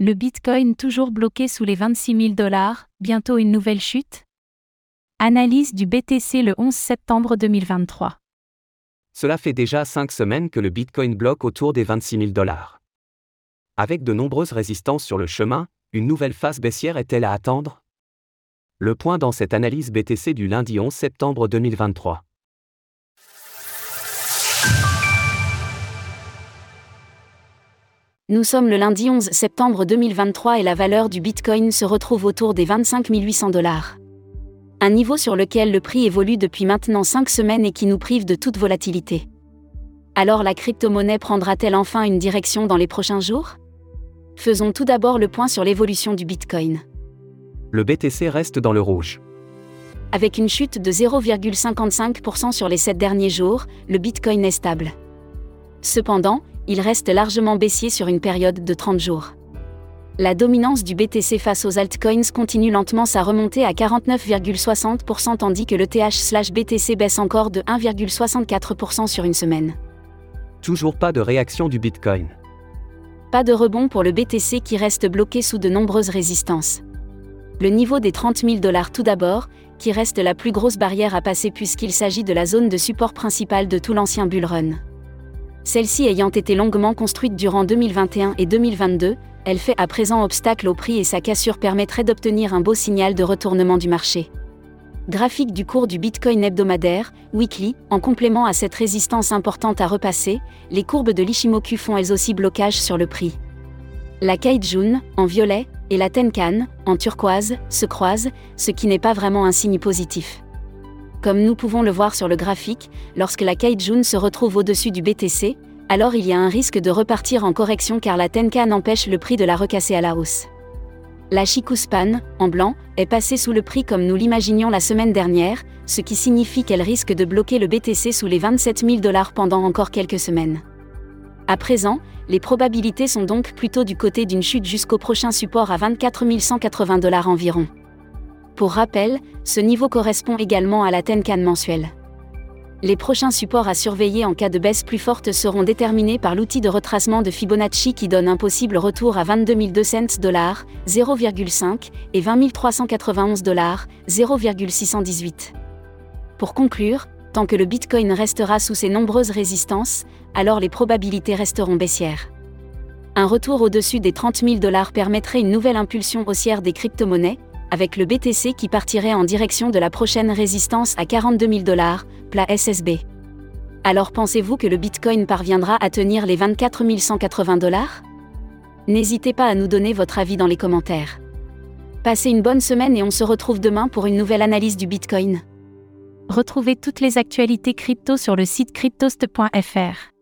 Le Bitcoin toujours bloqué sous les 26 000 dollars, bientôt une nouvelle chute? Analyse du BTC le 11 septembre 2023. Cela fait déjà cinq semaines que le Bitcoin bloque autour des 26 000 dollars. Avec de nombreuses résistances sur le chemin, une nouvelle phase baissière est-elle à attendre? Le point dans cette analyse BTC du lundi 11 septembre 2023. Nous sommes le lundi 11 septembre 2023 et la valeur du Bitcoin se retrouve autour des 25 800 dollars. Un niveau sur lequel le prix évolue depuis maintenant 5 semaines et qui nous prive de toute volatilité. Alors la crypto-monnaie prendra-t-elle enfin une direction dans les prochains jours? Faisons tout d'abord le point sur l'évolution du Bitcoin. Le BTC reste dans le rouge. Avec une chute de 0,55% sur les 7 derniers jours, le Bitcoin est stable. Cependant, il reste largement baissier sur une période de 30 jours. La dominance du BTC face aux altcoins continue lentement sa remontée à 49,60% tandis que le TH/BTC baisse encore de 1,64% sur une semaine. Toujours pas de réaction du Bitcoin. Pas de rebond pour le BTC qui reste bloqué sous de nombreuses résistances. Le niveau des 30 000 dollars tout d'abord, qui reste la plus grosse barrière à passer puisqu'il s'agit de la zone de support principale de tout l'ancien bull run. Celle-ci ayant été longuement construite durant 2021 et 2022, elle fait à présent obstacle au prix et sa cassure permettrait d'obtenir un beau signal de retournement du marché. Graphique du cours du Bitcoin hebdomadaire, weekly, en complément à cette résistance importante à repasser, les courbes de l'Ishimoku font elles aussi blocage sur le prix. La Kaijun, en violet, et la Tenkan, en turquoise, se croisent, ce qui n'est pas vraiment un signe positif. Comme nous pouvons le voir sur le graphique, lorsque la Kaijun se retrouve au-dessus du BTC, alors il y a un risque de repartir en correction car la Tenkan empêche le prix de la recasser à la hausse. La Shikuspan, en blanc, est passée sous le prix comme nous l'imaginions la semaine dernière, ce qui signifie qu'elle risque de bloquer le BTC sous les 27 000 dollars pendant encore quelques semaines. À présent, les probabilités sont donc plutôt du côté d'une chute jusqu'au prochain support à 24 180 dollars environ. Pour rappel, ce niveau correspond également à la Tenkan mensuelle. Les prochains supports à surveiller en cas de baisse plus forte seront déterminés par l'outil de retracement de Fibonacci qui donne un possible retour à 22 200 dollars, 0,5 et 20 391 dollars, 0,618. Pour conclure, tant que le Bitcoin restera sous ses nombreuses résistances, alors les probabilités resteront baissières. Un retour au-dessus des 30 000 dollars permettrait une nouvelle impulsion haussière des crypto-monnaies, avec le BTC qui partirait en direction de la prochaine résistance à 42 000 dollars, plat SSB. Alors pensez-vous que le Bitcoin parviendra à tenir les 24 180 dollars? N'hésitez pas à nous donner votre avis dans les commentaires. Passez une bonne semaine et on se retrouve demain pour une nouvelle analyse du Bitcoin. Retrouvez toutes les actualités crypto sur le site cryptost.fr.